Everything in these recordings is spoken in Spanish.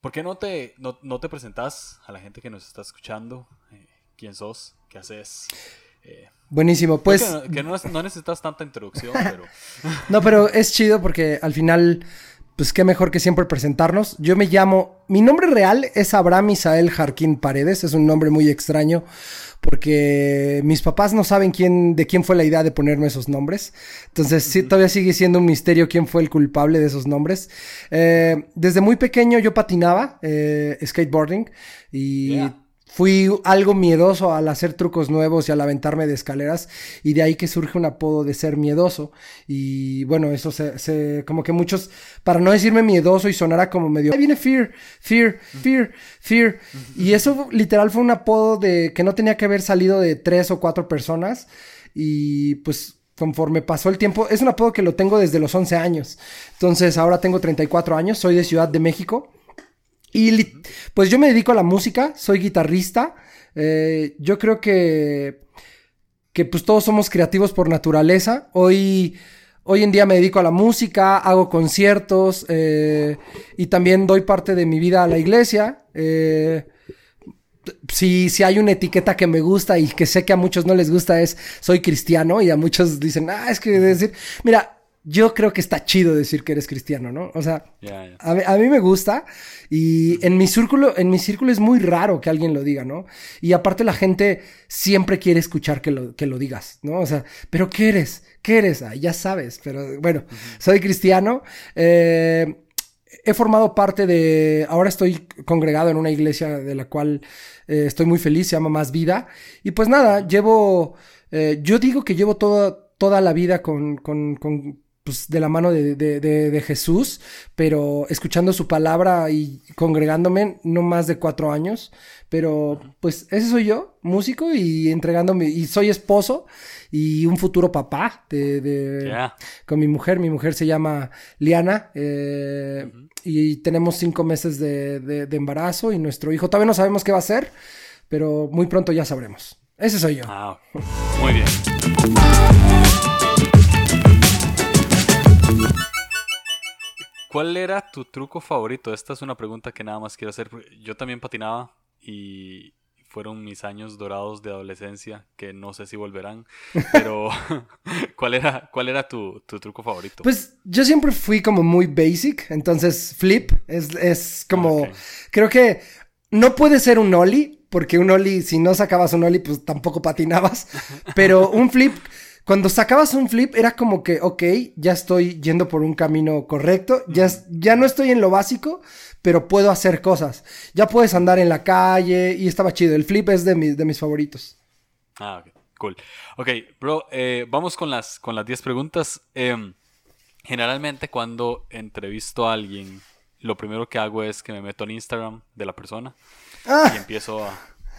¿Por qué no te, no, te presentas a la gente que nos está escuchando? Eh, ¿Quién sos? ¿Qué haces? Eh, Buenísimo, pues... Que, no, no, necesitas tanta introducción, pero... no, pero es chido porque al final pues qué mejor que siempre presentarnos. Yo me llamo, mi nombre real es Abraham Isael Jarquín Paredes, es un nombre muy extraño porque mis papás no saben quién, de quién fue la idea de ponerme esos nombres. Entonces, sí, todavía sigue siendo un misterio quién fue el culpable de esos nombres. Eh, desde muy pequeño yo patinaba eh, skateboarding y Fui algo miedoso al hacer trucos nuevos y al aventarme de escaleras y de ahí que surge un apodo de ser miedoso. Y bueno, eso se, como que muchos, para no decirme miedoso y sonara como medio, ahí viene fear, fear, fear, fear y eso literal fue un apodo de que no tenía que haber salido de tres o cuatro personas. Y pues conforme pasó el tiempo, es un apodo que lo tengo desde los 11 años, entonces ahora tengo 34 años, soy de Ciudad de México y pues yo me dedico a la música, soy guitarrista. Eh, yo creo que, que pues todos somos creativos por naturaleza. Hoy, hoy en día me dedico a la música, hago conciertos eh, y también doy parte de mi vida a la iglesia. Eh, si, si, hay una etiqueta que me gusta y que sé que a muchos no les gusta es soy cristiano y a muchos dicen, ah, es que decir, mira, yo creo que está chido decir que eres cristiano, ¿no? O sea, A, mí me gusta y en mi círculo, en mi círculo es muy raro que alguien lo diga, ¿no? Y aparte la gente siempre quiere escuchar que lo, que lo digas, ¿no? O sea, pero ¿qué eres? ¿Qué eres? Ah, ya sabes, pero bueno, soy cristiano. Eh, he formado parte de, ahora estoy congregado en una iglesia de la cual eh, estoy muy feliz, se llama Más Vida. Y pues nada, llevo, eh, yo digo que llevo toda, toda la vida con, con, con pues, de la mano de, de, de, Jesús, pero escuchando su palabra y congregándome no más de cuatro años. Pero pues ese soy yo, músico y entregándome, y soy esposo y un futuro papá de, con mi mujer. Mi mujer se llama Liana eh, y tenemos cinco meses de, embarazo y nuestro hijo todavía no sabemos qué va a ser, pero muy pronto ya sabremos. Ese soy yo. muy bien. ¿Cuál era tu truco favorito? Esta es una pregunta que nada más quiero hacer. Yo también patinaba y fueron mis años dorados de adolescencia que no sé si volverán. Pero, ¿cuál era, cuál era tu, truco favorito? Pues yo siempre fui como muy basic. Entonces, flip es, como. Creo que no puede ser un ollie, porque un ollie, si no sacabas un ollie, pues tampoco patinabas. Pero un flip cuando sacabas un flip era como que, ok, ya estoy yendo por un camino correcto, ya, ya no estoy en lo básico, pero puedo hacer cosas. Ya puedes andar en la calle y estaba chido. El flip es de, de mis favoritos. Ah, ok, cool. Ok, bro, eh, vamos con las, con las 10 preguntas. Em, generalmente cuando entrevisto a alguien, lo primero que hago es que me meto en Instagram de la persona ah. y empiezo a,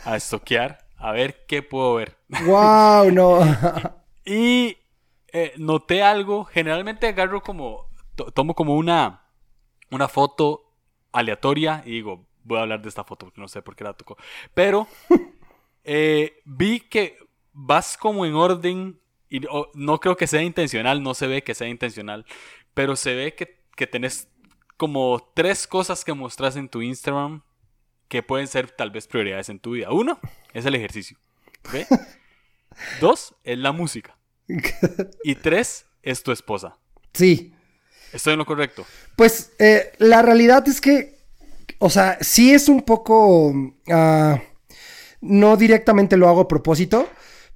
a estoquear, a ver qué puedo ver. ¡Wow! No. Y eh, noté algo, generalmente agarro como, tomo como una, una foto aleatoria y digo, voy a hablar de esta foto porque no sé por qué la tocó. Pero eh, vi que vas como en orden y no creo que sea intencional, no se ve que sea intencional, pero se ve que, que tenés como tres cosas que mostras en tu Instagram que pueden ser tal vez prioridades en tu vida. Uno es el ejercicio. Dos es la música. y tres, es tu esposa. Sí. ¿Estoy en lo correcto? Pues eh, la realidad es que, o sea, sí es un poco... Ah, no directamente lo hago a propósito,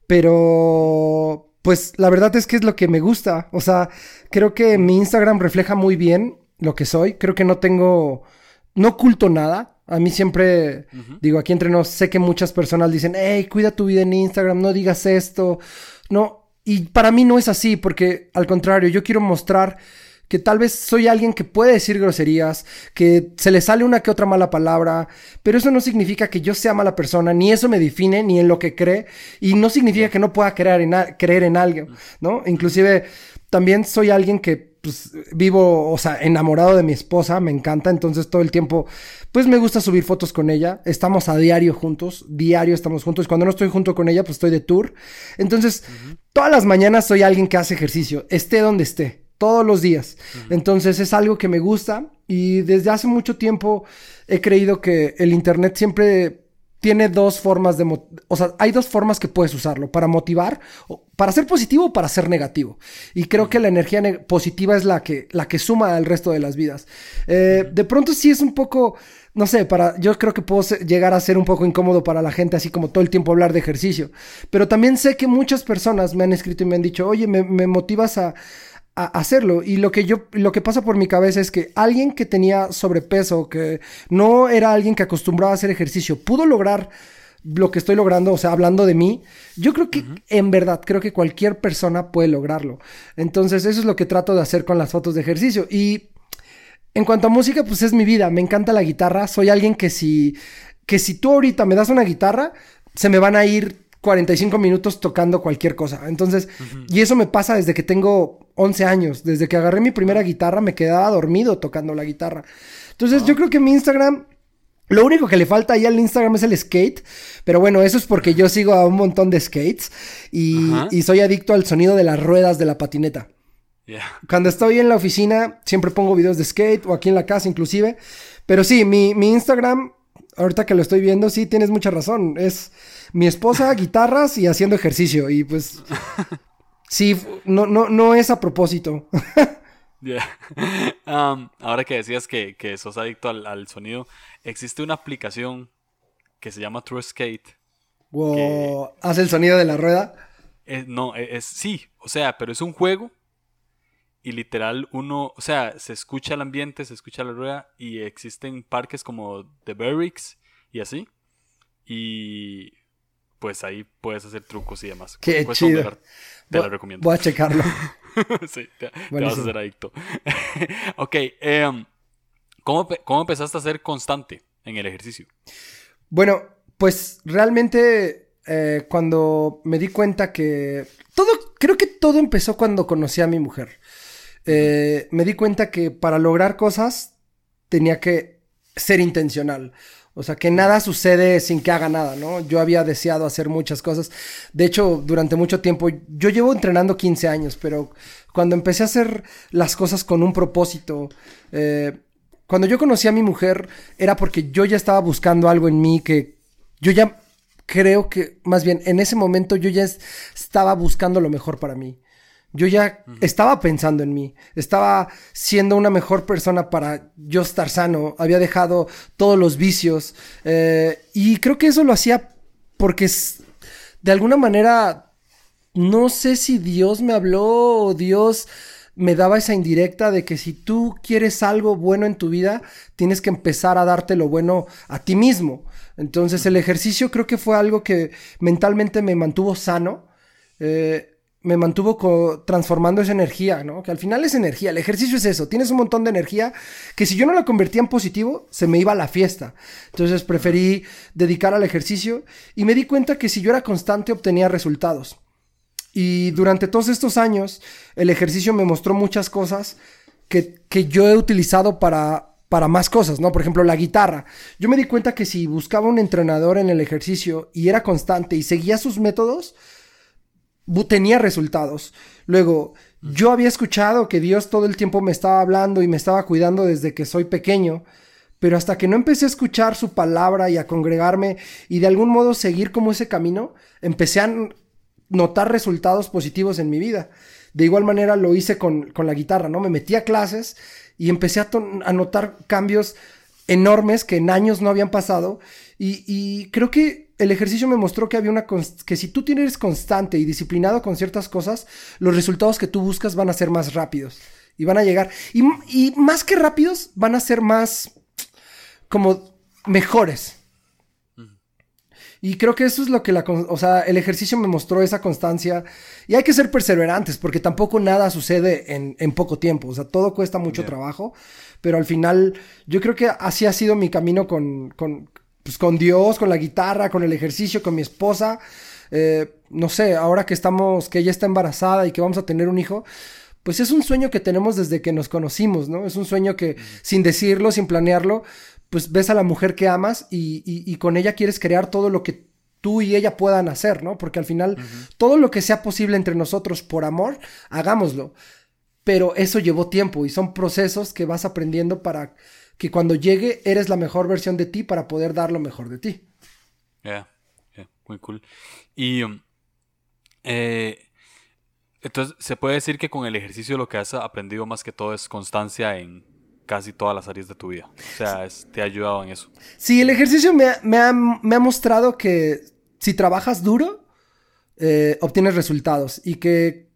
pero pues la verdad es que es lo que me gusta. O sea, creo que mi Instagram refleja muy bien lo que soy. Creo que no tengo, no oculto nada. A mí siempre, digo, aquí entre nos, sé que muchas personas dicen, hey, cuida tu vida en Instagram, no digas esto. No, y para mí no es así, porque al contrario, yo quiero mostrar que tal vez soy alguien que puede decir groserías, que se le sale una que otra mala palabra, pero eso no significa que yo sea mala persona, ni eso me define, ni en lo que cree, y no significa que no pueda creer en, creer en alguien, ¿no? Inclusive también soy alguien que pues vivo, o sea, enamorado de mi esposa, me encanta, entonces todo el tiempo, pues me gusta subir fotos con ella, estamos a diario juntos, diario estamos juntos, cuando no estoy junto con ella, pues estoy de tour, entonces todas las mañanas soy alguien que hace ejercicio, esté donde esté, todos los días. Entonces es algo que me gusta y desde hace mucho tiempo he creído que el Internet siempre tiene dos formas de... O sea, hay dos formas que puedes usarlo, para motivar, para ser positivo o para ser negativo. Y creo que la energía positiva es la que, la que suma al resto de las vidas. Eh, de pronto sí es un poco, no sé, para, yo creo que puedo llegar a ser un poco incómodo para la gente, así como todo el tiempo hablar de ejercicio. Pero también sé que muchas personas me han escrito y me han dicho, oye, me motivas a a hacerlo. Y lo que yo, lo que pasa por mi cabeza es que alguien que tenía sobrepeso, que no era alguien que acostumbraba a hacer ejercicio, pudo lograr lo que estoy logrando, o sea, hablando de mí, yo creo que en verdad, creo que cualquier persona puede lograrlo. Entonces, eso es lo que trato de hacer con las fotos de ejercicio. Y en cuanto a música, pues es mi vida, me encanta la guitarra, soy alguien que si, que si tú ahorita me das una guitarra, se me van a ir 45 minutos tocando cualquier cosa. Entonces, y eso me pasa desde que tengo 11 años. Desde que agarré mi primera guitarra me quedaba dormido tocando la guitarra. Entonces, yo creo que mi Instagram lo único que le falta ahí al Instagram es el skate, pero bueno, eso es porque yo sigo a un montón de skates y, soy adicto al sonido de las ruedas de la patineta. Cuando estoy en la oficina siempre pongo videos de skate o aquí en la casa inclusive, pero sí, mi, mi Instagram, ahorita que lo estoy viendo, sí, tienes mucha razón, es mi esposa, guitarras y haciendo ejercicio. Y pues. sí, no, no, no es a propósito. Um, ahora que decías que, que sos adicto al, sonido, existe una aplicación que se llama True Skate. Wow. ¿Hace el sonido de la rueda? no, e, es, sí, o sea, pero es un juego y literal uno, o sea, se escucha el ambiente, se escucha la rueda y existen parques como The Barracks y así. Y pues ahí puedes hacer trucos y demás. Qué chido. te lo recomiendo. Voy a checarlo. sí, te, vas a hacer adicto. ok, em, ¿cómo, empezaste a ser constante en el ejercicio? Bueno, pues realmente eh, cuando me di cuenta que todo, creo que todo empezó cuando conocí a mi mujer. Eh, me di cuenta que para lograr cosas tenía que ser intencional. O sea, que nada sucede sin que haga nada, ¿no? Yo había deseado hacer muchas cosas. De hecho, durante mucho tiempo, yo llevo entrenando 15 años, pero cuando empecé a hacer las cosas con un propósito, eh, cuando yo conocí a mi mujer, era porque yo ya estaba buscando algo en mí que yo ya creo que, más bien, en ese momento yo ya estaba buscando lo mejor para mí. Yo ya estaba pensando en mí, estaba siendo una mejor persona para yo estar sano, había dejado todos los vicios eh, y creo que eso lo hacía porque de alguna manera, no sé si Dios me habló o Dios me daba esa indirecta de que si tú quieres algo bueno en tu vida, tienes que empezar a darte lo bueno a ti mismo. Entonces el ejercicio creo que fue algo que mentalmente me mantuvo sano. Eh, me mantuvo transformando esa energía, ¿no? Que al final es energía, el ejercicio es eso, tienes un montón de energía que si yo no la convertía en positivo, se me iba a la fiesta. Entonces preferí dedicar al ejercicio y me di cuenta que si yo era constante obtenía resultados. Y durante todos estos años, el ejercicio me mostró muchas cosas que, que yo he utilizado para, para más cosas, ¿no? Por ejemplo, la guitarra. Yo me di cuenta que si buscaba un entrenador en el ejercicio y era constante y seguía sus métodos, tenía resultados. Luego, yo había escuchado que Dios todo el tiempo me estaba hablando y me estaba cuidando desde que soy pequeño, pero hasta que no empecé a escuchar su palabra y a congregarme y de algún modo seguir como ese camino, empecé a notar resultados positivos en mi vida. De igual manera lo hice con, la guitarra, ¿no? Me metí a clases y empecé a, a notar cambios enormes que en años no habían pasado y, y creo que el ejercicio me mostró que había una que si tú tienes constante y disciplinado con ciertas cosas, los resultados que tú buscas van a ser más rápidos y van a llegar y, y más que rápidos van a ser más como mejores. Y creo que eso es lo que la, o sea, el ejercicio me mostró esa constancia. Y hay que ser perseverantes, porque tampoco nada sucede en, en poco tiempo. O sea, todo cuesta mucho trabajo. Pero al final, yo creo que así ha sido mi camino con, con, pues con Dios, con la guitarra, con el ejercicio, con mi esposa. Eh, no sé, ahora que estamos, que ella está embarazada y que vamos a tener un hijo, pues es un sueño que tenemos desde que nos conocimos, ¿no? Es un sueño que sin decirlo, sin planearlo, pues ves a la mujer que amas y, con ella quieres crear todo lo que tú y ella puedan hacer, ¿no? Porque al final todo lo que sea posible entre nosotros por amor, hagámoslo. pero eso llevó tiempo y son procesos que vas aprendiendo para que cuando llegue eres la mejor versión de ti para poder dar lo mejor de ti. Yeah, yeah, muy cool. Y um, eh, entonces se puede decir que con el ejercicio lo que has aprendido más que todo es constancia en casi todas las áreas de tu vida. O sea, te ha ayudado en eso. Sí, el ejercicio me, ha, mostrado que si trabajas duro, eh, obtienes resultados y que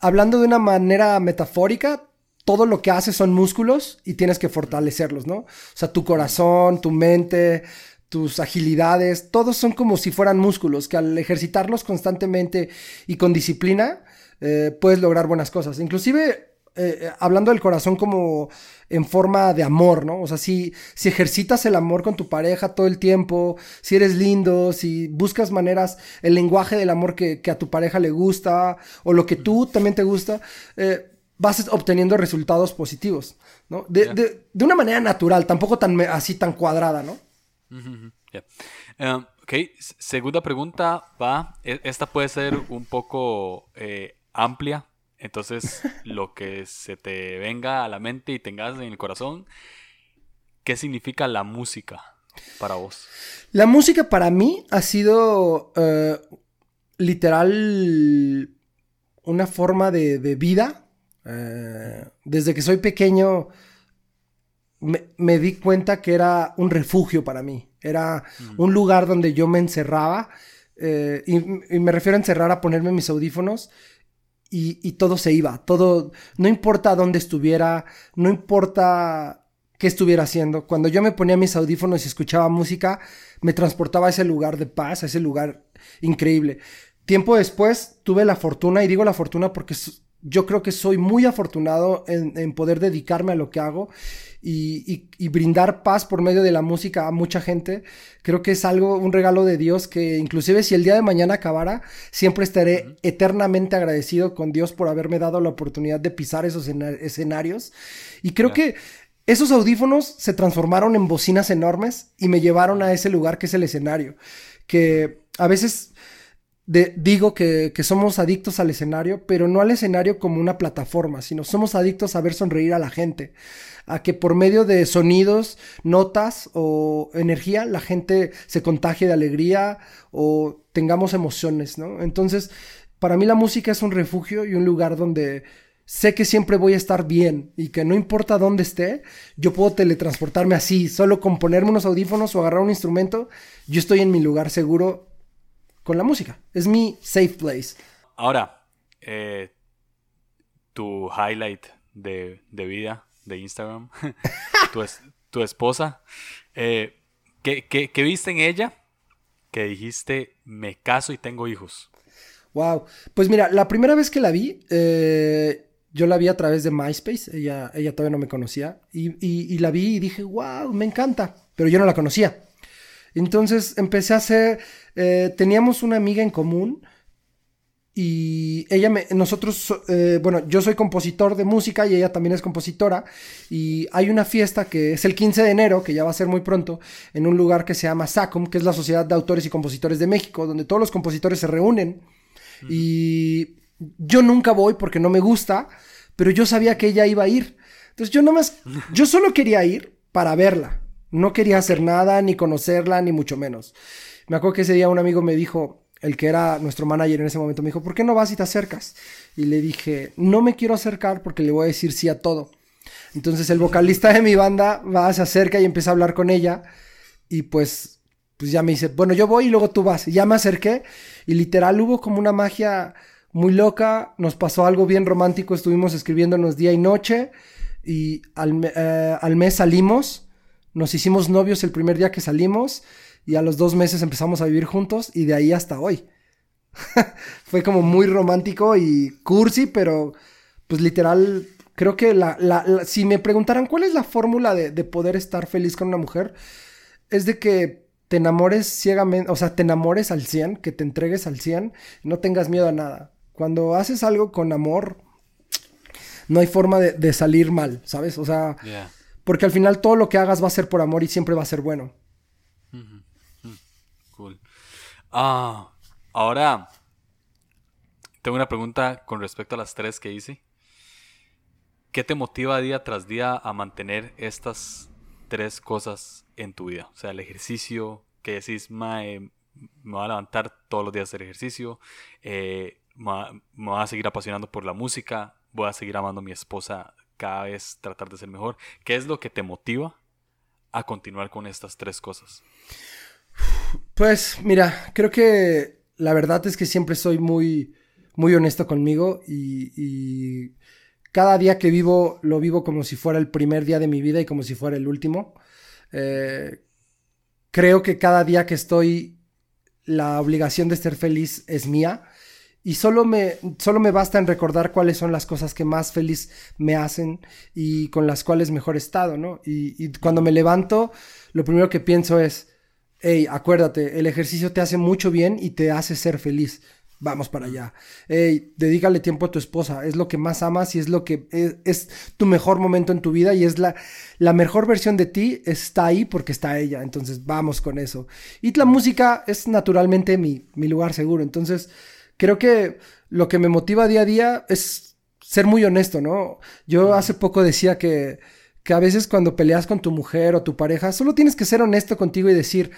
hablando de una manera metafórica, todo lo que haces son músculos y tienes que fortalecerlos, ¿no? O sea, tu corazón, tu mente, tus agilidades, todos son como si fueran músculos, que al ejercitarlos constantemente y con disciplina, eh, puedes lograr buenas cosas. Inclusive, eh, hablando del corazón como en forma de amor, ¿no? O sea, si, si ejercitas el amor con tu pareja todo el tiempo, si eres lindo, si buscas maneras, el lenguaje del amor que, a tu pareja le gusta, o lo que tú también te gusta, eh, vas obteniendo resultados positivos, ¿no? De, una manera natural, tampoco tan así tan cuadrada, ¿no? Um, ok, segunda pregunta va, e, esta puede ser un poco eh, amplia, entonces lo que se te venga a la mente y tengas en el corazón, ¿qué significa la música para vos? La música para mí ha sido eh, literal una forma de vida eh, desde que soy pequeño me, di cuenta que era un refugio para mí. Era mm. un lugar donde yo me encerraba. Eh, y, me refiero a encerrar a ponerme mis audífonos y, todo se iba. Todo, no importa dónde estuviera, no importa qué estuviera haciendo. Cuando yo me ponía mis audífonos y escuchaba música, me transportaba a ese lugar de paz, a ese lugar increíble. Tiempo después tuve la fortuna, y digo la fortuna porque yo creo que soy muy afortunado en, poder dedicarme a lo que hago y, brindar paz por medio de la música a mucha gente. Creo que es algo, un regalo de Dios que inclusive si el día de mañana acabara, siempre estaré eternamente agradecido con Dios por haberme dado la oportunidad de pisar esos escenarios. Y creo que esos audífonos se transformaron en bocinas enormes y me llevaron a ese lugar que es el escenario. Que a veces digo que, somos adictos al escenario, pero no al escenario como una plataforma, sino somos adictos a ver sonreír a la gente, a que por medio de sonidos, notas o energía la gente se contagie de alegría o tengamos emociones, ¿no? Entonces, para mí la música es un refugio y un lugar donde sé que siempre voy a estar bien y que no importa dónde esté, yo puedo teletransportarme así, solo con ponerme unos audífonos o agarrar un instrumento, yo estoy en mi lugar seguro con la música. Es mi safe place. Ahora, eh, tu highlight de, vida de Instagram, tu, esposa, eh, ¿qué, viste en ella que dijiste, me caso y tengo hijos? Wow, pues mira, la primera vez que la vi, eh, yo la vi a través de MySpace, ella, ella todavía no me conocía, y, la vi y dije, wow, me encanta, pero yo no la conocía. Entonces empecé a hacer, eh, teníamos una amiga en común y ella me, nosotros, eh, bueno, yo soy compositor de música y ella también es compositora y hay una fiesta que es el 15 de enero, que ya va a ser muy pronto, en un lugar que se llama SACOM, que es la Sociedad de Autores y Compositores de México, donde todos los compositores se reúnen y yo nunca voy porque no me gusta, pero yo sabía que ella iba a ir. Entonces yo nomás, yo solo quería ir para verla. No quería hacer nada, ni conocerla, ni mucho menos. Me acuerdo que ese día un amigo me dijo, el que era nuestro manager en ese momento, me dijo, ¿por qué no vas y te acercas? Y le dije, no me quiero acercar porque le voy a decir sí a todo. Entonces el vocalista de mi banda va, se acerca y empieza a hablar con ella. Y pues, pues ya me dice, bueno, yo voy y luego tú vas. Ya me acerqué y literal hubo como una magia muy loca. Nos pasó algo bien romántico. Estuvimos escribiéndonos día y noche. Y al, eh, al mes salimos nos hicimos novios el primer día que salimos y a los dos meses empezamos a vivir juntos y de ahí hasta hoy. Fue como muy romántico y cursi, pero pues literal, creo que la, si me preguntaran cuál es la fórmula de, de, poder estar feliz con una mujer, es de que te enamores ciegamente, o sea, te enamores al 100, que te entregues al 100, no tengas miedo a nada. Cuando haces algo con amor, no hay forma de, salir mal, ¿sabes? O sea, porque al final todo lo que hagas va a ser por amor y siempre va a ser bueno. Cool. Ah, ahora tengo una pregunta con respecto a las tres que hice. ¿qué te motiva día tras día a mantener estas tres cosas en tu vida? O sea, el ejercicio, que decís, me voy a levantar todos los días a hacer ejercicio, eh, me, voy a seguir apasionando por la música, voy a seguir amando a mi esposa cada vez tratar de ser mejor. ¿Qué es lo que te motiva a continuar con estas tres cosas? Pues mira, creo que la verdad es que siempre soy muy, muy honesto conmigo y, cada día que vivo lo vivo como si fuera el primer día de mi vida y como si fuera el último. Eh, creo que cada día que estoy, la obligación de ser feliz es mía y solo me, solo me basta en recordar cuáles son las cosas que más feliz me hacen y con las cuales mejor he estado, ¿no? Y, cuando me levanto, lo primero que pienso es, hey, acuérdate, el ejercicio te hace mucho bien y te hace ser feliz. Vamos para allá. Hey, dedícale tiempo a tu esposa. Es lo que más amas y es lo que es, tu mejor momento en tu vida y es la, la mejor versión de ti está ahí porque está ella. Entonces vamos con eso. Y la música es naturalmente mi, mi lugar seguro. Entonces creo que lo que me motiva día a día es ser muy honesto, ¿no? Yo hace poco decía que, que a veces cuando peleas con tu mujer o tu pareja, solo tienes que ser honesto contigo y decir,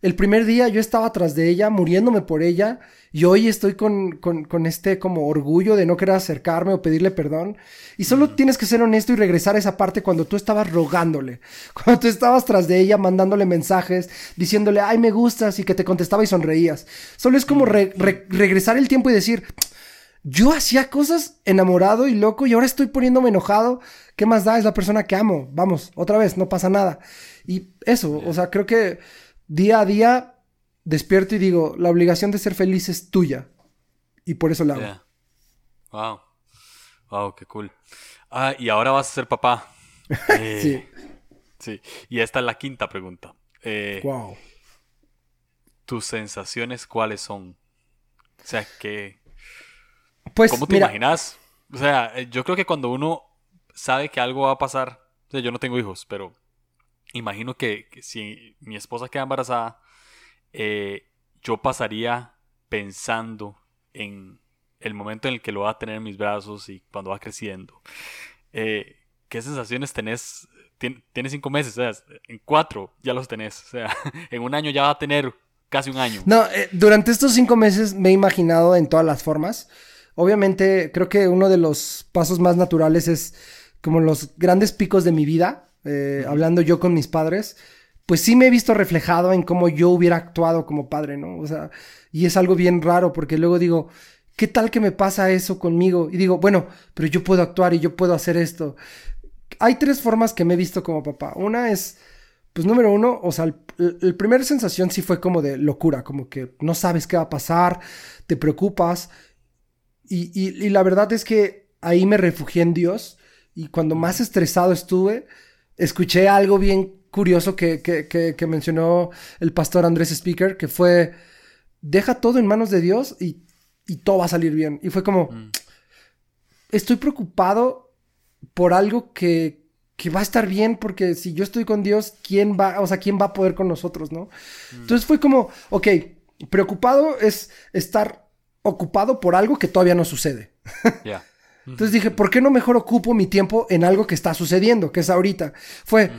el primer día yo estaba atrás de ella, muriéndome por ella, y hoy estoy con, con, con, este como orgullo de no querer acercarme o pedirle perdón. Y solo tienes que ser honesto y regresar a esa parte cuando tú estabas rogándole, cuando tú estabas tras de ella mandándole mensajes, diciéndole, ay, me gustas, y que te contestaba y sonreías. Solo es como regresar el tiempo y decir, yo hacía cosas enamorado y loco y ahora estoy poniéndome enojado. ¿Qué más da? Es la persona que amo. Vamos, otra vez, no pasa nada. Y eso, o sea, creo que día a día despierto y digo, la obligación de ser feliz es tuya. Y por eso la hago. Wow. Wow, qué cool. Ah, y ahora vas a ser papá. Eh, sí. Sí. Y esta es la quinta pregunta. wow. Eh, ¿Tus sensaciones cuáles son? O sea, que. Pues, ¿Cómo te imaginas? O sea, eh, yo creo que cuando uno sabe que algo va a pasar. O sea, yo no tengo hijos, pero imagino que, si mi esposa queda embarazada, eh, yo pasaría pensando en el momento en el que lo va a tener en mis brazos y cuando va creciendo. Eh, ¿Qué sensaciones tenés? tienes cinco meses, o sea, en cuatro ya los tenés, o sea, en un año ya va a tener casi un año. No, eh, durante estos cinco meses me he imaginado en todas las formas. Obviamente, creo que uno de los pasos más naturales es como los grandes picos de mi vida, eh, hablando yo con mis padres, pues sí me he visto reflejado en cómo yo hubiera actuado como padre, ¿no? O sea, y es algo bien raro porque luego digo, ¿qué tal que me pasa eso conmigo? Y digo, bueno, pero yo puedo actuar y yo puedo hacer esto. Hay tres formas que me he visto como papá. Una es, pues número uno, o sea, el, primer sensación sí fue como de locura, como que no sabes qué va a pasar, te preocupas. Y, y la verdad es que ahí me refugié en Dios y cuando más estresado estuve, escuché algo bien curioso que, que, mencionó el pastor Andrés Speaker, que fue, deja todo en manos de Dios y, todo va a salir bien. Y fue como, mm. estoy preocupado por algo que, que, va a estar bien, porque si yo estoy con Dios, ¿quién va, o sea, quién va a poder con nosotros, no? Mm. Entonces fue como, ok, preocupado es estar ocupado por algo que todavía no sucede. Entonces dije, ¿por qué no mejor ocupo mi tiempo en algo que está sucediendo, que es ahorita? Fue,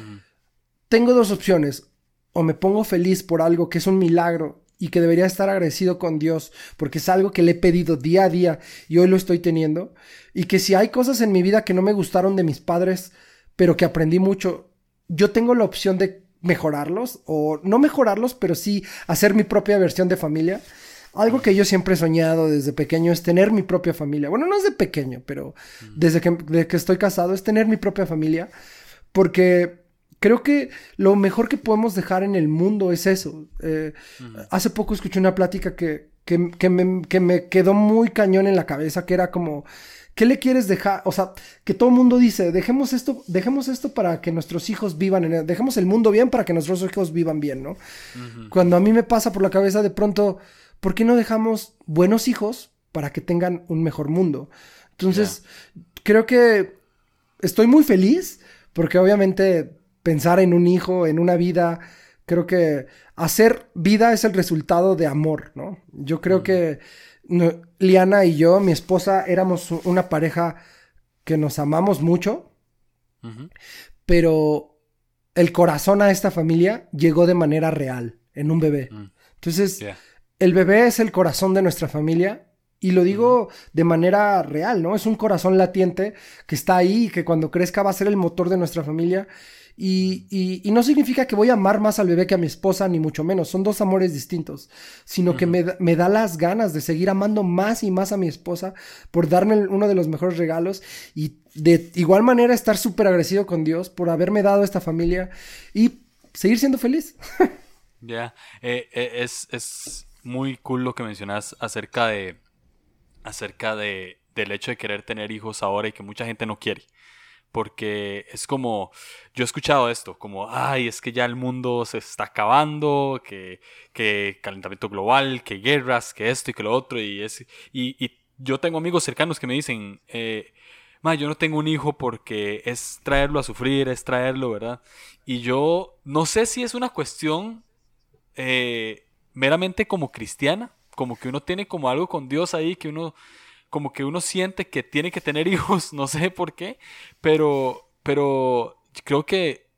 tengo dos opciones. O me pongo feliz por algo que es un milagro y que debería estar agradecido con Dios porque es algo que le he pedido día a día y hoy lo estoy teniendo. Y que si hay cosas en mi vida que no me gustaron de mis padres, pero que aprendí mucho, yo tengo la opción de mejorarlos o no mejorarlos, pero sí hacer mi propia versión de familia. Algo que yo siempre he soñado desde pequeño es tener mi propia familia. Bueno, no es de pequeño, pero desde que, que estoy casado es tener mi propia familia. Porque creo que lo mejor que podemos dejar en el mundo es eso. Eh, hace poco escuché una plática que, que, que, me, que, me, quedó muy cañón en la cabeza, que era como, ¿qué le quieres dejar? O sea, que todo el mundo dice, dejemos esto, dejemos esto para que nuestros hijos vivan en dejemos el mundo bien para que nuestros hijos vivan bien, ¿no? Cuando a mí me pasa por la cabeza de pronto ¿por qué no dejamos buenos hijos para que tengan un mejor mundo? Entonces, creo que estoy muy feliz porque obviamente pensar en un hijo, en una vida, creo que hacer vida es el resultado de amor, ¿no? Yo creo que Liana y yo, mi esposa, éramos una pareja que nos amamos mucho, pero el corazón a esta familia llegó de manera real, en un bebé. Mm. Entonces, el bebé es el corazón de nuestra familia y lo digo de manera real, ¿no? Es un corazón latiente que está ahí y que cuando crezca va a ser el motor de nuestra familia. Y, y, no significa que voy a amar más al bebé que a mi esposa, ni mucho menos. Son dos amores distintos. Sino que me, me, da las ganas de seguir amando más y más a mi esposa por darme uno de los mejores regalos. Y de igual manera estar súper agradecido con Dios por haberme dado esta familia y seguir siendo feliz. Ya, eh, eh, es, es muy cool lo que mencionas acerca de acerca de, del hecho de querer tener hijos ahora y que mucha gente no quiere. Porque es como, yo he escuchado esto, como, ay, es que ya el mundo se está acabando, que, que calentamiento global, que guerras, que esto y que lo otro, y, es, y, y yo tengo amigos cercanos que me dicen, eh, yo no tengo un hijo porque es traerlo a sufrir, es traerlo, ¿verdad? Y yo no sé si es una cuestión eh, meramente como cristiana, como que uno tiene como algo con Dios ahí, que uno, como que uno siente que tiene que tener hijos, no sé por qué, pero, pero creo que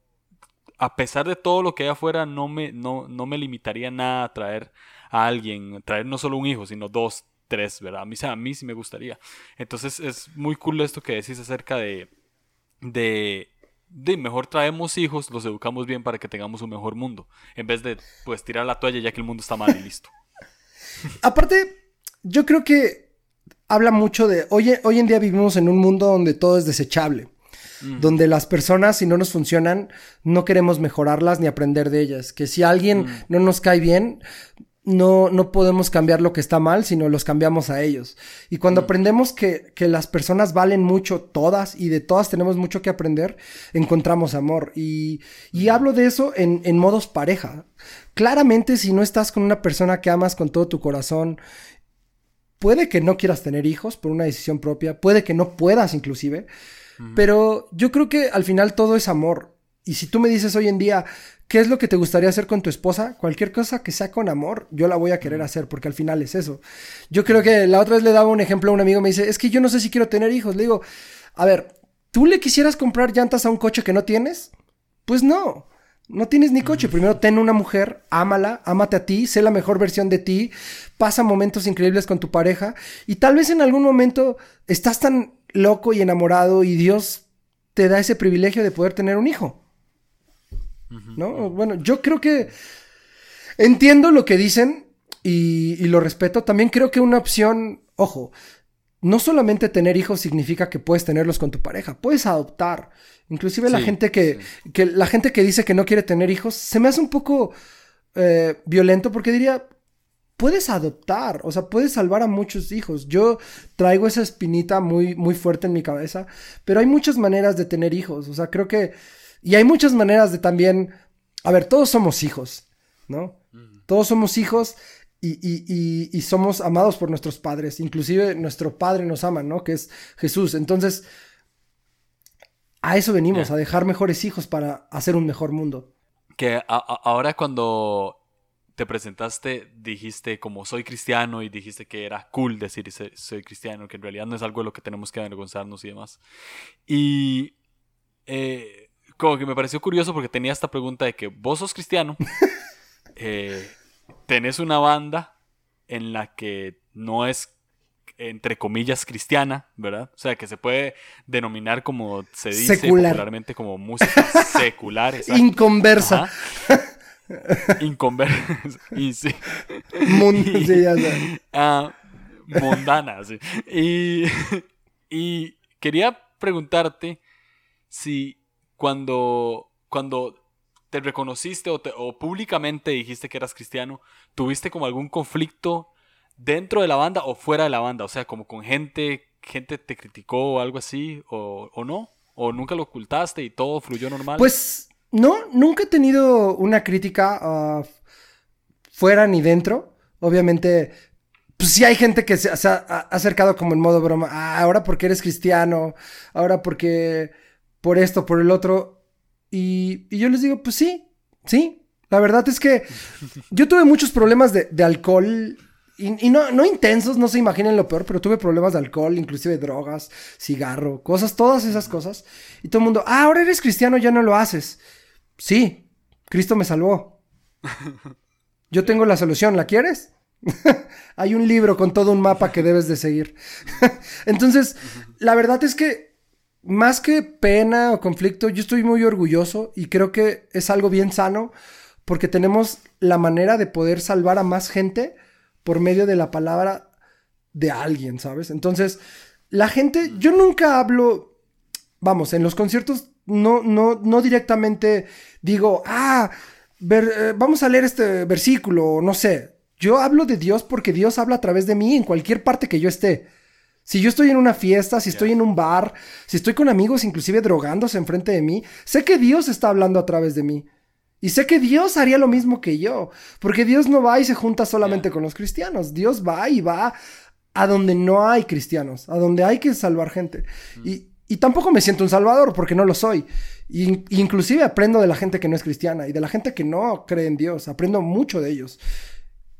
a pesar de todo lo que hay afuera, no me, no, no me limitaría nada a traer a alguien, traer no solo un hijo, sino dos, tres, ¿verdad? A mí, a mí sí me gustaría. Entonces es muy cool esto que decís acerca de, de, de mejor traemos hijos, los educamos bien para que tengamos un mejor mundo, en vez de pues tirar la toalla ya que el mundo está mal y listo. Aparte, yo creo que habla mucho de. Hoy, hoy en día vivimos en un mundo donde todo es desechable. Mm. Donde las personas, si no nos funcionan, no queremos mejorarlas ni aprender de ellas. Que si alguien mm. no nos cae bien, no, no podemos cambiar lo que está mal, sino los cambiamos a ellos. Y cuando mm. aprendemos que, que, las personas valen mucho, todas, y de todas tenemos mucho que aprender, encontramos amor. Y, y hablo de eso en, en modos pareja. Claramente, si no estás con una persona que amas con todo tu corazón, puede que no quieras tener hijos por una decisión propia, puede que no puedas inclusive, pero yo creo que al final todo es amor. Y si tú me dices hoy en día, ¿qué es lo que te gustaría hacer con tu esposa? Cualquier cosa que sea con amor, yo la voy a querer hacer, porque al final es eso. Yo creo que la otra vez le daba un ejemplo a un amigo, me dice, es que yo no sé si quiero tener hijos. Le digo, a ver, ¿tú le quisieras comprar llantas a un coche que no tienes? Pues no. No tienes ni coche. Primero ten una mujer, ámala, ámate a ti, sé la mejor versión de ti, pasa momentos increíbles con tu pareja y tal vez en algún momento estás tan loco y enamorado y Dios te da ese privilegio de poder tener un hijo. ¿No? Bueno, yo creo que entiendo lo que dicen y, y lo respeto. También creo que una opción, ojo, no solamente tener hijos significa que puedes tenerlos con tu pareja, puedes adoptar. Inclusive la gente que, que, la gente que dice que no quiere tener hijos, se me hace un poco eh, violento porque diría, puedes adoptar, o sea, puedes salvar a muchos hijos. Yo traigo esa espinita muy, muy fuerte en mi cabeza, pero hay muchas maneras de tener hijos, o sea, creo que, y hay muchas maneras de también, a ver, todos somos hijos, ¿no? Todos somos hijos y, y, y, y, somos amados por nuestros padres, inclusive nuestro padre nos ama, ¿no? Que es Jesús. Entonces, a eso venimos, a dejar mejores hijos para hacer un mejor mundo. Que ahora cuando te presentaste dijiste como soy cristiano y dijiste que era cool decir soy, cristiano, que en realidad no es algo de lo que tenemos que avergonzarnos y demás. Y eh, como que me pareció curioso porque tenía esta pregunta de que vos sos cristiano, eh, tenés una banda en la que no es entre comillas, cristiana, ¿verdad? O sea, que se puede denominar como se dice popularmente como música secular. Inconversa. Inconversa. y sí. Ah, mundana, sí. Y, y quería preguntarte si cuando, cuando te reconociste o, o públicamente dijiste que eras cristiano, ¿tuviste como algún conflicto dentro de la banda o fuera de la banda? O sea, como con gente, gente te criticó o algo así, o, no, o nunca lo ocultaste y todo fluyó normal. Pues no, nunca he tenido una crítica ah, fuera ni dentro. Obviamente, pues sí hay gente que se, ha acercado como en modo broma. Ah, ahora porque eres cristiano, ahora porque por esto, por el otro. Y, y yo les digo, pues sí, sí. La verdad es que yo tuve muchos problemas de, de alcohol y, no, no intensos, no se imaginen lo peor, pero tuve problemas de alcohol, inclusive drogas, cigarro, cosas, todas esas cosas. Y todo el mundo, ah, ahora eres cristiano, ya no lo haces. Sí, Cristo me salvó. Yo tengo la solución, ¿la quieres? Hay un libro con todo un mapa que debes de seguir. Entonces, la verdad es que más que pena o conflicto, yo estoy muy orgulloso y creo que es algo bien sano porque tenemos la manera de poder salvar a más gente por medio de la palabra de alguien, ¿sabes? Entonces, la gente, yo nunca hablo, vamos, en los conciertos no, no, no directamente digo, ah, eh, vamos a leer este versículo, no sé. Yo hablo de Dios porque Dios habla a través de mí en cualquier parte que yo esté. Si yo estoy en una fiesta, si estoy en un bar, si estoy con amigos inclusive drogándose enfrente de mí, sé que Dios está hablando a través de mí. Y sé que Dios haría lo mismo que yo, porque Dios no va y se junta solamente con los cristianos, Dios va y va a donde no hay cristianos, a donde hay que salvar gente. Mm. Y, y, tampoco me siento un salvador, porque no lo soy. Y, inclusive aprendo de la gente que no es cristiana y de la gente que no cree en Dios, aprendo mucho de ellos.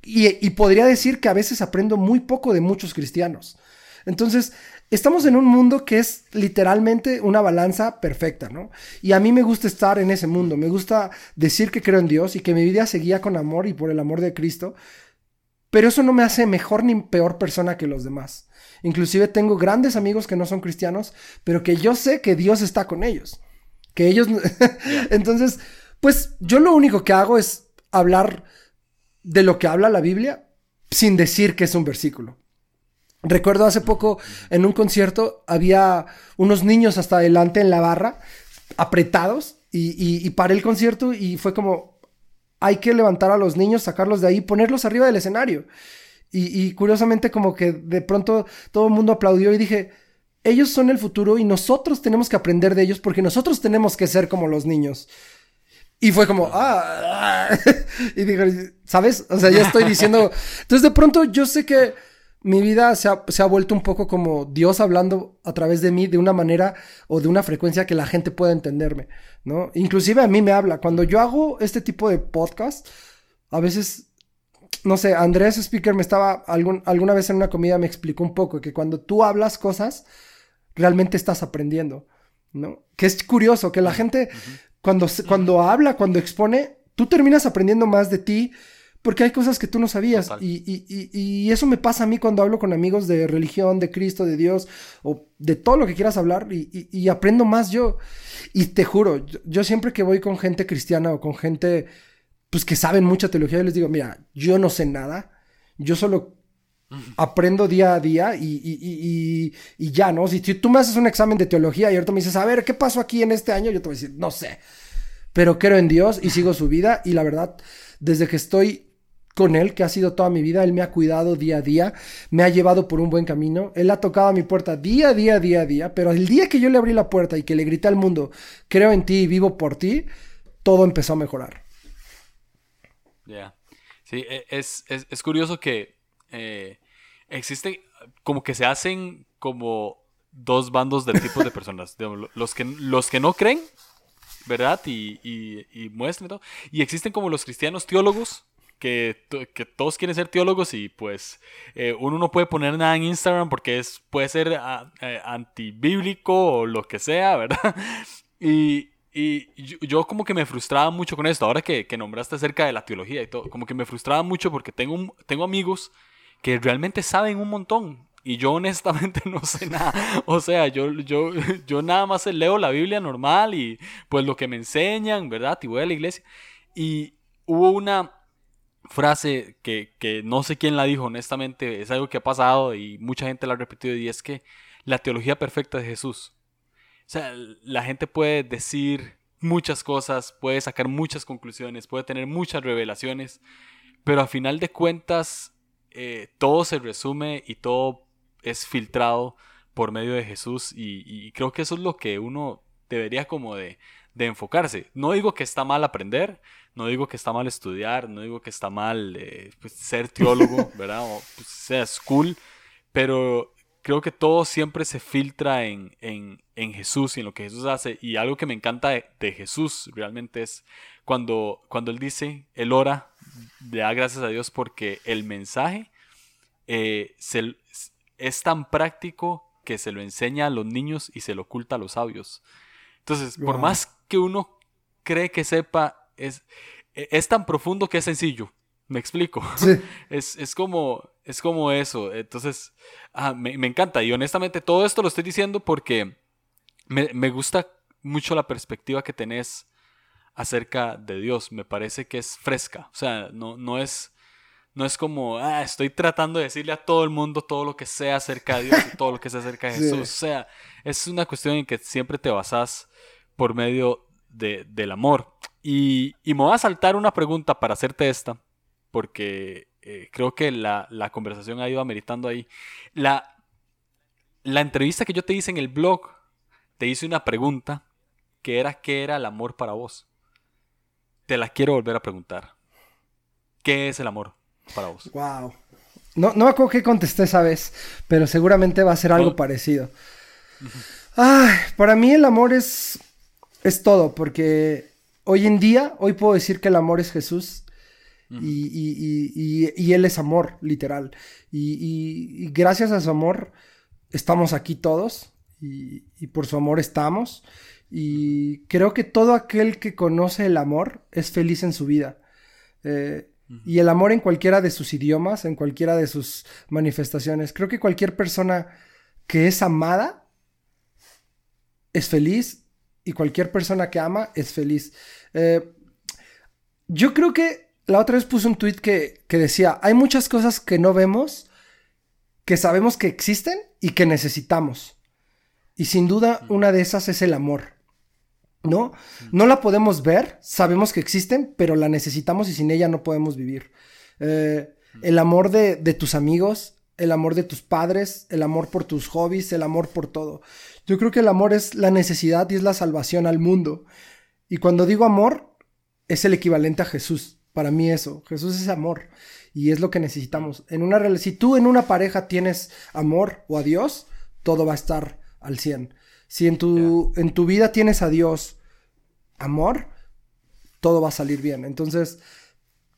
Y, y podría decir que a veces aprendo muy poco de muchos cristianos. Entonces, estamos en un mundo que es literalmente una balanza perfecta, ¿no? Y a mí me gusta estar en ese mundo, me gusta decir que creo en Dios y que mi vida seguía con amor y por el amor de Cristo, pero eso no me hace mejor ni peor persona que los demás. Inclusive tengo grandes amigos que no son cristianos, pero que yo sé que Dios está con ellos. Que ellos... Entonces, pues yo lo único que hago es hablar de lo que habla la Biblia sin decir que es un versículo. Recuerdo hace poco en un concierto había unos niños hasta adelante en la barra, apretados, y, paré el concierto y fue como, hay que levantar a los niños, sacarlos de ahí, ponerlos arriba del escenario. Y, curiosamente como que de pronto todo el mundo aplaudió y dije, ellos son el futuro y nosotros tenemos que aprender de ellos porque nosotros tenemos que ser como los niños. Y fue como, ah, ah". y dije, ¿sabes? O sea, ya estoy diciendo, entonces de pronto yo sé que mi vida se ha, vuelto un poco como Dios hablando a través de mí de una manera o de una frecuencia que la gente pueda entenderme, ¿no? Inclusive a mí me habla. Cuando yo hago este tipo de podcast, a veces, no sé, Andrés Speaker me estaba, algún, alguna vez en una comida me explicó un poco que cuando tú hablas cosas, realmente estás aprendiendo, ¿no? Que es curioso, que la gente, cuando, cuando habla, cuando expone, tú terminas aprendiendo más de ti porque hay cosas que tú no sabías. Y, y, y, eso me pasa a mí cuando hablo con amigos de religión, de Cristo, de Dios, o de todo lo que quieras hablar, y, aprendo más yo. Y te juro, yo, siempre que voy con gente cristiana o con gente pues que saben mucha teología, yo les digo, mira, yo no sé nada, yo solo aprendo día a día y, ya, ¿no? Si, si, tú me haces un examen de teología y ahorita me dices, a ver, ¿qué pasó aquí en este año? Yo te voy a decir, no sé, pero creo en Dios y sigo su vida y la verdad, desde que estoy con él, que ha sido toda mi vida. Él me ha cuidado día a día, me ha llevado por un buen camino. Él ha tocado a mi puerta día a día, día a día. Pero el día que yo le abrí la puerta y que le grité al mundo, creo en ti y vivo por ti, todo empezó a mejorar. Ya. Sí, e, es, es, curioso que eh, existe, como que se hacen como dos bandos de tipos de personas. los, que, los que no creen, ¿verdad? Y, y, y todo. Y existen como los cristianos teólogos que, todos quieren ser teólogos y pues eh, uno no puede poner nada en Instagram porque es, puede ser ah, eh, antibíblico o lo que sea, ¿verdad? Y, yo, como que me frustraba mucho con esto, ahora que, nombraste acerca de la teología y todo, como que me frustraba mucho porque tengo, tengo amigos que realmente saben un montón y yo honestamente no sé nada. O sea, yo, yo, yo nada más leo la Biblia normal y pues lo que me enseñan, ¿verdad? Y voy a la iglesia. Y hubo una, frase que, no sé quién la dijo, honestamente, es algo que ha pasado y mucha gente la ha repetido y es que la teología perfecta de Jesús. O sea, la gente puede decir muchas cosas, puede sacar muchas conclusiones, puede tener muchas revelaciones, pero a final de cuentas eh, todo se resume y todo es filtrado por medio de Jesús y, creo que eso es lo que uno debería como de, de enfocarse. No digo que está mal aprender, no digo que está mal estudiar, no digo que está mal eh, pues, ser teólogo, ¿verdad? O pues, sea cool, pero creo que todo siempre se filtra en, Jesús y en lo que Jesús hace. Y algo que me encanta de, Jesús realmente es cuando, cuando Él dice, Él ora, le da gracias a Dios porque el mensaje eh, es tan práctico que se lo enseña a los niños y se lo oculta a los sabios. Entonces, por más que uno cree que sepa, es, e, es tan profundo que es sencillo. Me explico. Es, como, es como eso. Entonces, ah, me, encanta. Y honestamente, todo esto lo estoy diciendo porque me, me gusta mucho la perspectiva que tenés acerca de Dios. Me parece que es fresca. O sea, no, no es no es como, ah, estoy tratando de decirle a todo el mundo todo lo que sea acerca de Dios y todo lo que sea acerca de Jesús. O sea, es una cuestión en que siempre te basas por medio de, del amor. Y, y, me voy a saltar una pregunta para hacerte esta, porque eh, creo que la, la, conversación ha ido ameritando ahí. La, la entrevista que yo te hice en el blog, te hice una pregunta que era, ¿qué era el amor para vos? Te la quiero volver a preguntar. ¿Qué es el amor? para vos. Wow. No, no me acuerdo qué contesté esa vez, pero seguramente va a ser algo parecido. Ay, para mí el amor es, es todo, porque hoy en día, hoy puedo decir que el amor es Jesús y, Él es amor, literal. Y, gracias a su amor estamos aquí todos y, por su amor estamos. Y creo que todo aquel que conoce el amor es feliz en su vida. Eh, y el amor en cualquiera de sus idiomas, en cualquiera de sus manifestaciones. Creo que cualquier persona que es amada es feliz y cualquier persona que ama es feliz. Eh, yo creo que la otra vez puse un tweet que, que decía, hay muchas cosas que no vemos, que sabemos que existen y que necesitamos. Y sin duda una de esas es el amor. ¿no? No la podemos ver, sabemos que existen, pero la necesitamos y sin ella no podemos vivir. Eh, el amor de, tus amigos, el amor de tus padres, el amor por tus hobbies, el amor por todo. Yo creo que el amor es la necesidad y es la salvación al mundo. Y cuando digo amor, es el equivalente a Jesús. Para mí eso, Jesús es amor y es lo que necesitamos. En una si tú en una pareja tienes amor o a Dios, todo va a estar al 100. Si en tu, en tu vida tienes a Dios amor, todo va a salir bien. Entonces,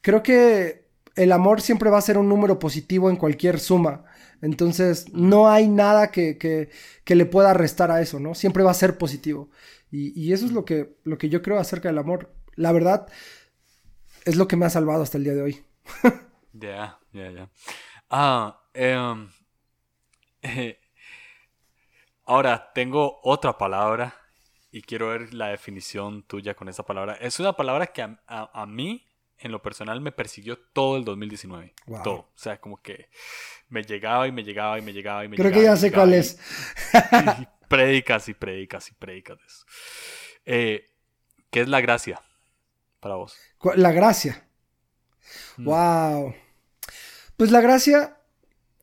creo que el amor siempre va a ser un número positivo en cualquier suma. Entonces, no hay nada que, que, le pueda restar a eso, ¿no? Siempre va a ser positivo. Y, eso es lo que, lo que yo creo acerca del amor. La verdad, es lo que me ha salvado hasta el día de hoy. Ya, ya, ya. Ah, em, Ahora, tengo otra palabra y quiero ver la definición tuya con esa palabra. Es una palabra que a, mí, en lo personal, me persiguió todo el 2019. Todo. O sea, como que me llegaba y me llegaba y me llegaba y me Creo llegaba. Creo que ya sé cuál es. Y, predicas y predicas y predicas de eso. Eh, ¿Qué es la gracia para vos? La gracia. Wow. Mm. Pues la gracia,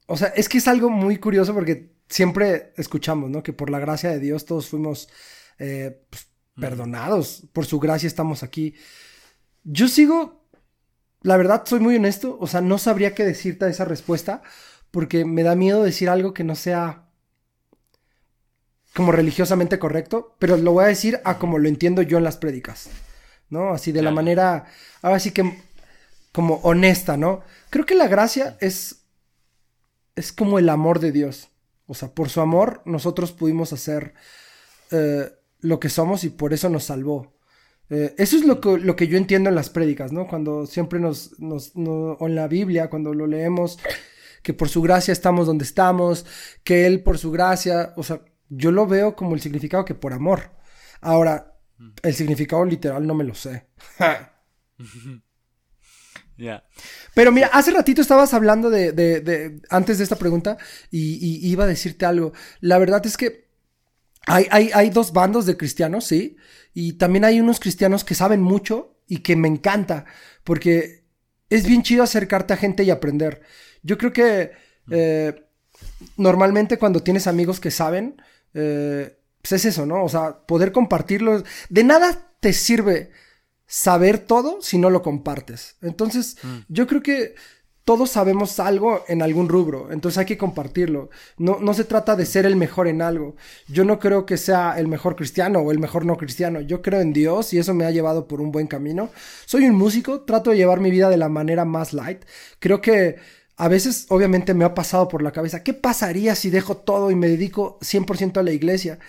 o sea, es que es algo muy curioso porque siempre escuchamos, ¿no? Que por la gracia de Dios todos fuimos eh, pues, perdonados, por su gracia estamos aquí. Yo sigo, la verdad, soy muy honesto, o sea, no sabría qué decirte a esa respuesta, porque me da miedo decir algo que no sea como religiosamente correcto, pero lo voy a decir a como lo entiendo yo en las prédicas, ¿no? Así de la manera, ahora sí que como honesta, ¿no? Creo que la gracia es, es como el amor de Dios. O sea, por su amor nosotros pudimos hacer eh, lo que somos y por eso nos salvó. Eh, eso es lo que, lo que yo entiendo en las prédicas, ¿no? Cuando siempre nos, nos o en la Biblia, cuando lo leemos, que por su gracia estamos donde estamos, que Él por su gracia, o sea, yo lo veo como el significado que por amor. Ahora, el significado literal no me lo sé. Pero mira, hace ratito estabas hablando de, antes de esta pregunta y, iba a decirte algo. La verdad es que hay, hay, dos bandos de cristianos, sí, y también hay unos cristianos que saben mucho y que me encanta, porque es bien chido acercarte a gente y aprender. Yo creo que eh, normalmente cuando tienes amigos que saben, eh, pues es eso, ¿no? O sea, poder compartirlo. De nada te sirve saber todo si no lo compartes. Entonces, mm. yo creo que todos sabemos algo en algún rubro, entonces hay que compartirlo. No, no se trata de ser el mejor en algo. Yo no creo que sea el mejor cristiano o el mejor no cristiano. Yo creo en Dios y eso me ha llevado por un buen camino. Soy un músico, trato de llevar mi vida de la manera más light. Creo que a veces obviamente me ha pasado por la cabeza, ¿qué pasaría si dejo todo y me dedico 100% a la iglesia?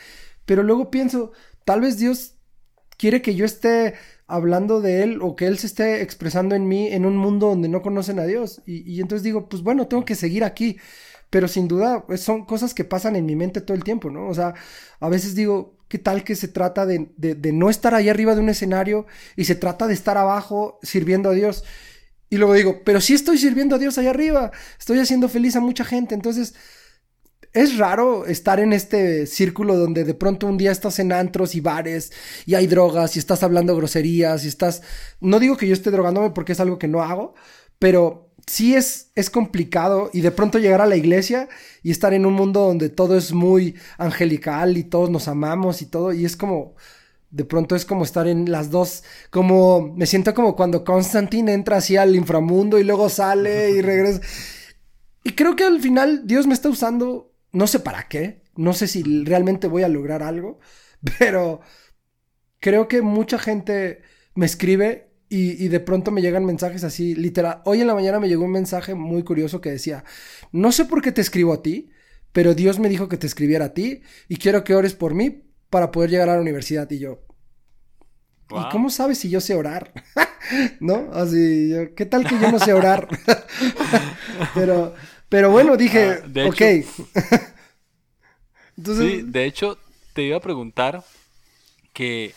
Pero luego pienso, tal vez Dios quiere que yo esté hablando de Él o que Él se esté expresando en mí en un mundo donde no conocen a Dios. Y, entonces digo, pues bueno, tengo que seguir aquí. Pero sin duda pues, son cosas que pasan en mi mente todo el tiempo, ¿no? O sea, a veces digo, ¿qué tal que se trata de, de no estar ahí arriba de un escenario y se trata de estar abajo sirviendo a Dios? Y luego digo, pero sí estoy sirviendo a Dios allá arriba, estoy haciendo feliz a mucha gente. Entonces, es raro estar en este círculo donde de pronto un día estás en antros y bares y hay drogas y estás hablando groserías y estás... No digo que yo esté drogándome porque es algo que no hago, pero sí es, es complicado y de pronto llegar a la iglesia y estar en un mundo donde todo es muy angelical y todos nos amamos y todo y es como de pronto es como estar en las dos, como me siento como cuando Constantine entra así al inframundo y luego sale y regresa. Y creo que al final Dios me está usando, no sé para qué, no sé si realmente voy a lograr algo, pero creo que mucha gente me escribe y, y, de pronto me llegan mensajes así, literal. Hoy en la mañana me llegó un mensaje muy curioso que decía, no sé por qué te escribo a ti, pero Dios me dijo que te escribiera a ti y quiero que ores por mí para poder llegar a la universidad. Y yo, ¿y cómo sabes si yo sé orar? ¿No? Así, yo, ¿qué tal que yo no sé orar? pero, pero bueno, dije, ah, ok. Sí, de hecho, te iba a preguntar que,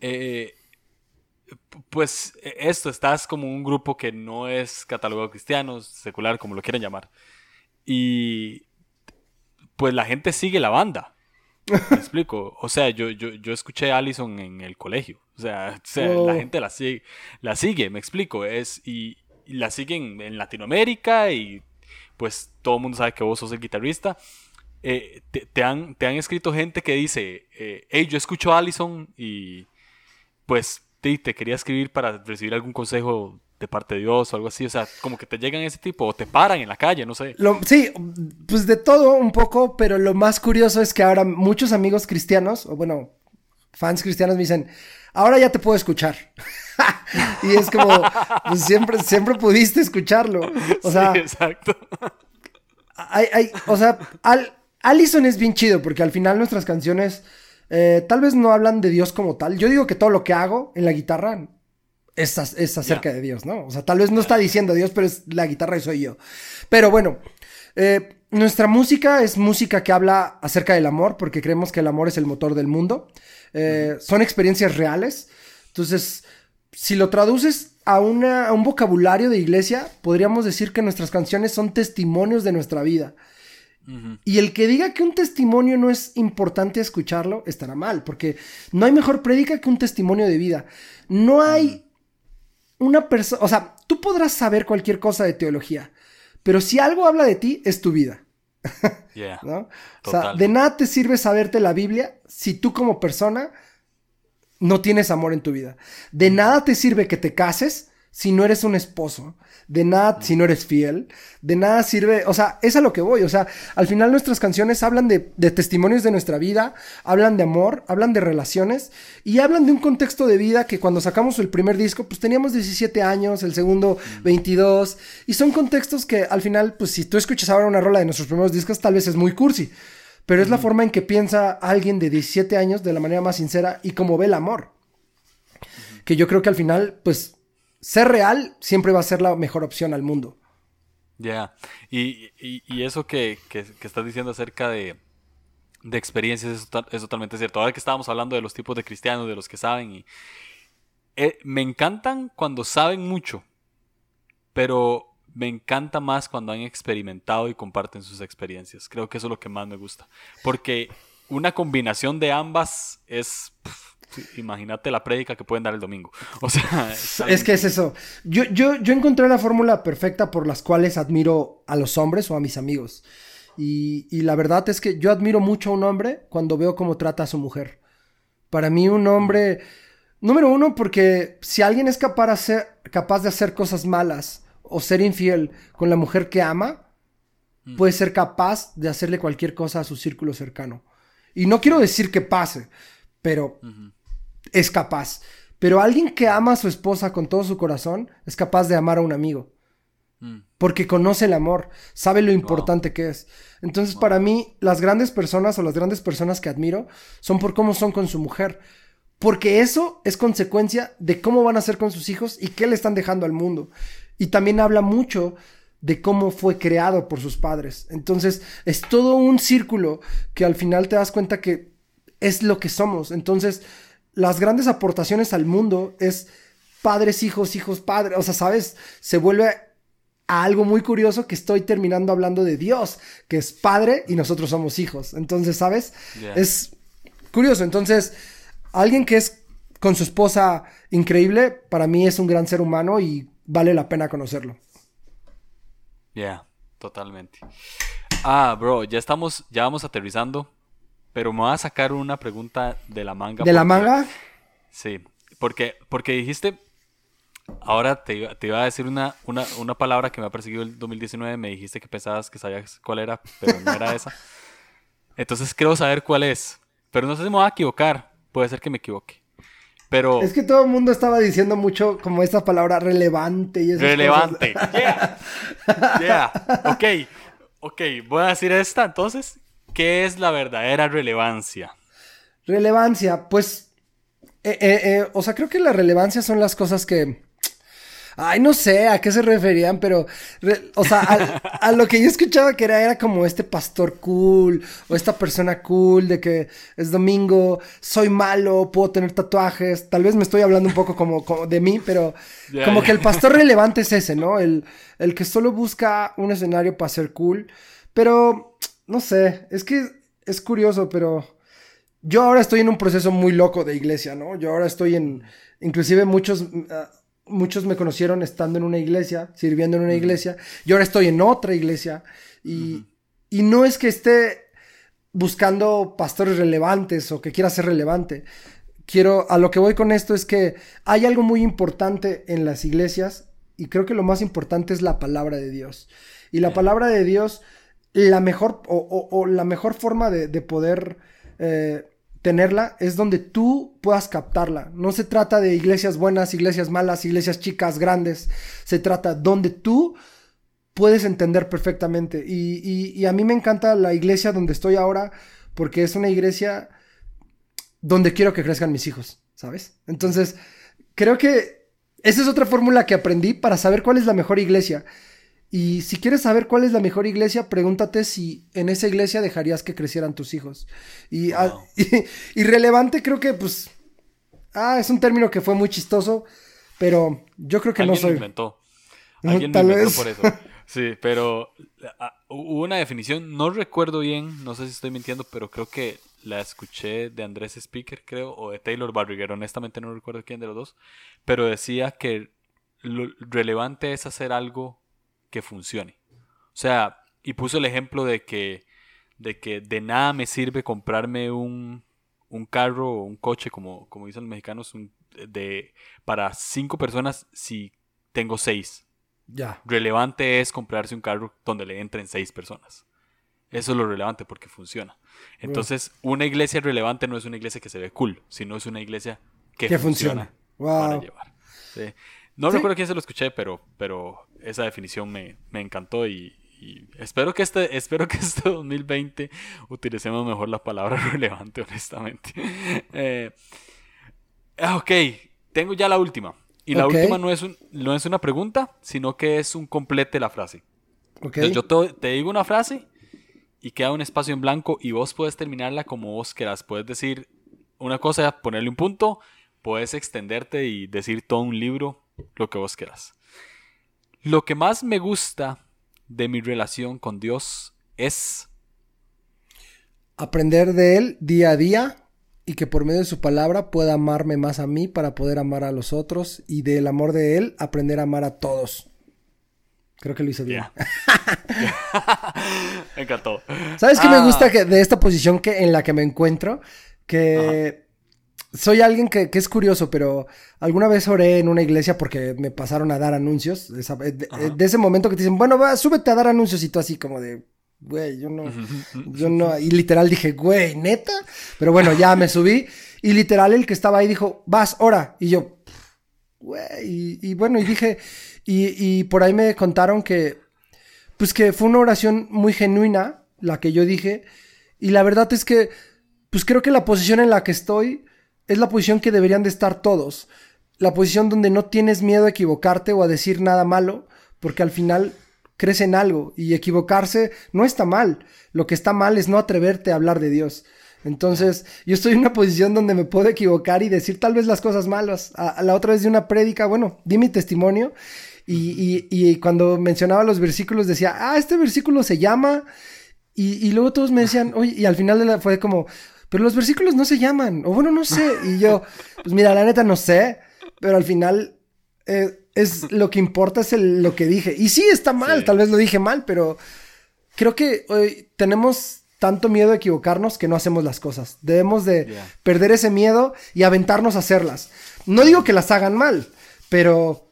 eh, pues, e, esto, estás como un grupo que no es catalogado cristiano, secular, como lo quieran llamar. Y, pues, la gente sigue la banda. Me explico. O sea, yo, yo, yo escuché a Allison en el colegio. O sea, la oh. gente la sigue, la sigue, me explico. Es, y, la siguen en Latinoamérica y pues todo el mundo sabe que vos sos el guitarrista. Eh, te, han, te han escrito gente que dice, eh, hey, yo escucho a Allison y pues te, te quería escribir para recibir algún consejo de parte de Dios o algo así, o sea, como que te llegan ese tipo o te paran en la calle, no sé. sí, pues de todo un poco, pero lo más curioso es que ahora muchos amigos cristianos, o bueno, fans cristianos me dicen, ahora ya te puedo escuchar. y es como, pues siempre, siempre pudiste escucharlo. O sea, sí, exacto. Hay, hay, o sea, Al, Allison es bien chido porque al final nuestras canciones eh, tal vez no hablan de Dios como tal. Yo digo que todo lo que hago en la guitarra es, es acerca de Dios, ¿no? O sea, tal vez no está diciendo Dios, pero es la guitarra y soy yo. Pero bueno, eh, nuestra música es música que habla acerca del amor, porque creemos que el amor es el motor del mundo. Eh, son experiencias reales. Entonces, si lo traduces a, una, a un vocabulario de iglesia, podríamos decir que nuestras canciones son testimonios de nuestra vida. Y el que diga que un testimonio no es importante escucharlo, estará mal, porque no hay mejor prédica que un testimonio de vida. No hay una persona, o sea, tú podrás saber cualquier cosa de teología, pero si algo habla de ti, es tu vida. ¿No? O sea, de nada te sirve saberte la Biblia si tú como persona no tienes amor en tu vida. De nada te sirve que te cases si no eres un esposo de nada si no eres fiel, de nada sirve, o sea, es a lo que voy, o sea, al final nuestras canciones hablan de, testimonios de nuestra vida, hablan de amor, hablan de relaciones y hablan de un contexto de vida que cuando sacamos el primer disco, pues teníamos 17 años, el segundo 22, y son contextos que al final, pues si tú escuchas ahora una rola de nuestros primeros discos, tal vez es muy cursi. Pero es la forma en que piensa alguien de 17 años de la manera más sincera y como ve el amor. Que yo creo que al final, pues ser real siempre va a ser la mejor opción al mundo. Ya, y, eso que, estás diciendo acerca de, experiencias es, totalmente cierto. Ahora que estábamos hablando de los tipos de cristianos, de los que saben, y eh, me encantan cuando saben mucho, pero me encanta más cuando han experimentado y comparten sus experiencias. Creo que eso es lo que más me gusta, porque una combinación de ambas es imagínate la prédica que pueden dar el domingo. O sea, es, que es eso. Yo, yo, yo encontré la fórmula perfecta por las cuales admiro a los hombres o a mis amigos. Y, y, la verdad es que yo admiro mucho a un hombre cuando veo cómo trata a su mujer. Para mí un hombre, número uno, porque si alguien es capaz de hacer, capaz de hacer cosas malas o ser infiel con la mujer que ama, mm. puede ser capaz de hacerle cualquier cosa a su círculo cercano. Y no quiero decir que pase, pero es capaz. Pero alguien que ama a su esposa con todo su corazón es capaz de amar a un amigo. Mm. Porque conoce el amor, sabe lo importante que es. Entonces, para mí, las grandes personas o las grandes personas que admiro son por cómo son con su mujer. Porque eso es consecuencia de cómo van a ser con sus hijos y qué le están dejando al mundo. Y también habla mucho de cómo fue creado por sus padres. Entonces, es todo un círculo que al final te das cuenta que es lo que somos. Entonces, las grandes aportaciones al mundo es padres, hijos, hijos, padres. O sea, ¿sabes? Se vuelve a algo muy curioso que estoy terminando hablando de Dios, que es padre y nosotros somos hijos. Entonces, ¿sabes? Es curioso. Entonces, alguien que es con su esposa increíble, para mí es un gran ser humano y vale la pena conocerlo. Ya, totalmente. Ah, bro, ya estamos, ya vamos aterrizando, pero me voy a sacar una pregunta de la manga. ¿De la manga? Sí, porque, porque dijiste, ahora te, iba a decir una, una, una palabra que me ha perseguido el 2019, me dijiste que pensabas que sabías cuál era, pero no era esa. Entonces quiero saber cuál es, pero no sé si me voy a equivocar, puede ser que me equivoque. Pero... Es que todo el mundo estaba diciendo mucho como esta palabra relevante y Relevante. Yeah. Yeah. Ok. Ok. Voy a decir esta entonces. ¿Qué es la verdadera relevancia? Relevancia, pues. Eh, eh, eh, o sea, creo que la relevancia son las cosas que Ay, no sé a qué se referían, pero, o sea, a, lo que yo escuchaba que era, era como este pastor cool o esta persona cool de que es domingo, soy malo, puedo tener tatuajes. Tal vez me estoy hablando un poco como, de mí, pero como que el pastor relevante es ese, ¿no? El, el que solo busca un escenario para ser cool. Pero, no sé, es que es curioso, pero yo ahora estoy en un proceso muy loco de iglesia, ¿no? Yo ahora estoy en, inclusive muchos, ah, muchos me conocieron estando en una iglesia, sirviendo en una iglesia, y ahora estoy en otra iglesia, y, y no es que esté buscando pastores relevantes o que quiera ser relevante. Quiero, a lo que voy con esto es que hay algo muy importante en las iglesias, y creo que lo más importante es la palabra de Dios. Y la palabra de Dios, la mejor, o, la mejor forma de, poder eh, tenerla es donde tú puedas captarla. No se trata de iglesias buenas, iglesias malas, iglesias chicas, grandes. Se trata donde tú puedes entender perfectamente. Y, a mí me encanta la iglesia donde estoy ahora porque es una iglesia donde quiero que crezcan mis hijos, ¿sabes? Entonces, creo que esa es otra fórmula que aprendí para saber cuál es la mejor iglesia. Y si quieres saber cuál es la mejor iglesia, pregúntate si en esa iglesia dejarías que crecieran tus hijos. Y, relevante creo que, pues, ah, es un término que fue muy chistoso, pero yo creo que no soy. Lo inventó. Alguien lo inventó por eso. Sí, pero ah, hubo una definición, no recuerdo bien, no sé si estoy mintiendo, pero creo que la escuché de Andrés Speaker, creo, o de Taylor Barriguer, honestamente no recuerdo quién de los dos, pero decía que lo relevante es hacer algo que funcione. O sea, y puso el ejemplo de que de, que de nada me sirve comprarme un, un carro o un coche, como, como dicen los mexicanos, de, para cinco personas si tengo seis. Ya. Relevante es comprarse un carro donde le entren seis personas. Eso es lo relevante porque funciona. Entonces, una iglesia relevante no es una iglesia que se ve cool, sino es una iglesia que, funciona, para llevar. No recuerdo quién se lo escuché, pero, pero esa definición me, encantó y, espero que este espero que este 2020 utilicemos mejor la palabra relevante honestamente. Eh, ah, ok tengo ya la última. Y la última no es, no es una pregunta sino que es un complete la frase. Okay. yo te, digo una frase y queda un espacio en blanco y vos puedes terminarla como vos quieras puedes decir una cosa ponerle un punto puedes extenderte y decir todo un libro lo que vos quieras lo que más me gusta de mi relación con Dios es aprender de Él día a día y que por medio de su palabra pueda amarme más a mí para poder amar a los otros y del amor de Él aprender a amar a todos. Creo que lo hice bien. me encantó. ¿Sabes qué me gusta ah. que, de esta posición que, en la que me encuentro? Que soy alguien que, es curioso, pero alguna vez oré en una iglesia porque me pasaron a dar anuncios. De, de, ese momento que te dicen, bueno, va, súbete a dar anuncios y tú así como de, güey, yo no, yo no. Y literal dije, güey, neta. Pero bueno, ya me subí. Y literal el que estaba ahí dijo, vas, ora. Y yo, güey. Y, bueno, y dije, Y, y por ahí me contaron que, pues que fue una oración muy genuina, la que yo dije. Y la verdad es que, pues creo que la posición en la que estoy es la posición que deberían de estar todos. La posición donde no tienes miedo a equivocarte o a decir nada malo, porque al final crees en algo y equivocarse no está mal. Lo que está mal es no atreverte a hablar de Dios. Entonces, yo estoy en una posición donde me puedo equivocar y decir tal vez las cosas malas. A, la otra vez de una prédica, bueno, di mi testimonio y, y, cuando mencionaba los versículos decía, ah, este versículo se llama. Y, y luego todos me decían, oye, y al final de la, fue como, pero los versículos no se llaman, o bueno, no sé. Y yo, pues mira, la neta no sé, pero al final eh, es lo que importa es lo que dije. Y sí, está mal, tal vez lo dije mal, pero creo que hoy tenemos tanto miedo a equivocarnos que no hacemos las cosas. Debemos de perder ese miedo y aventarnos a hacerlas. No digo que las hagan mal, pero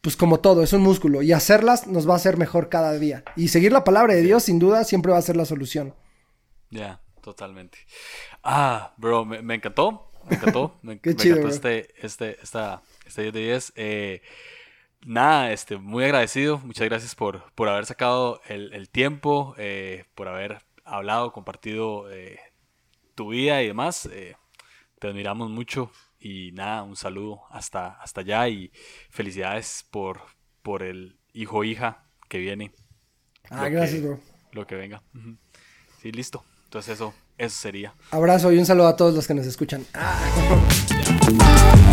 pues como todo, es un músculo y hacerlas nos va a hacer mejor cada día. Y seguir la palabra de Dios sin duda siempre va a ser la solución. Ya, totalmente. Ah, bro, me, encantó, me encantó, me, encantó este, este, esta, este 10 de 10. Eh, nada, este, muy agradecido. Muchas gracias por, por haber sacado el, tiempo, eh, por haber hablado, compartido eh, tu vida y demás. Te admiramos mucho y nada, un saludo hasta, hasta allá y felicidades por, por el hijo o hija que viene. Ah, gracias, bro. Lo que venga. Sí, listo. Entonces eso, eso sería. Abrazo y un saludo a todos los que nos escuchan. Ah.